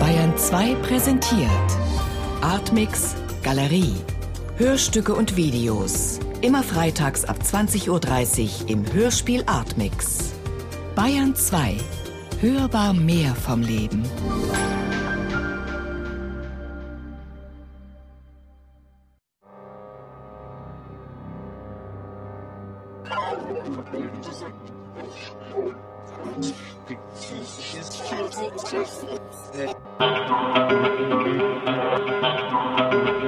Bayern 2 präsentiert Artmix Galerie. Hörstücke und Videos. Immer freitags ab 20.30 Uhr im Hörspiel Artmix. Bayern 2. Hörbar mehr vom Leben. Thank you.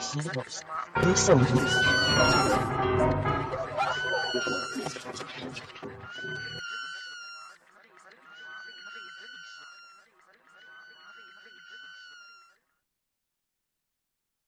This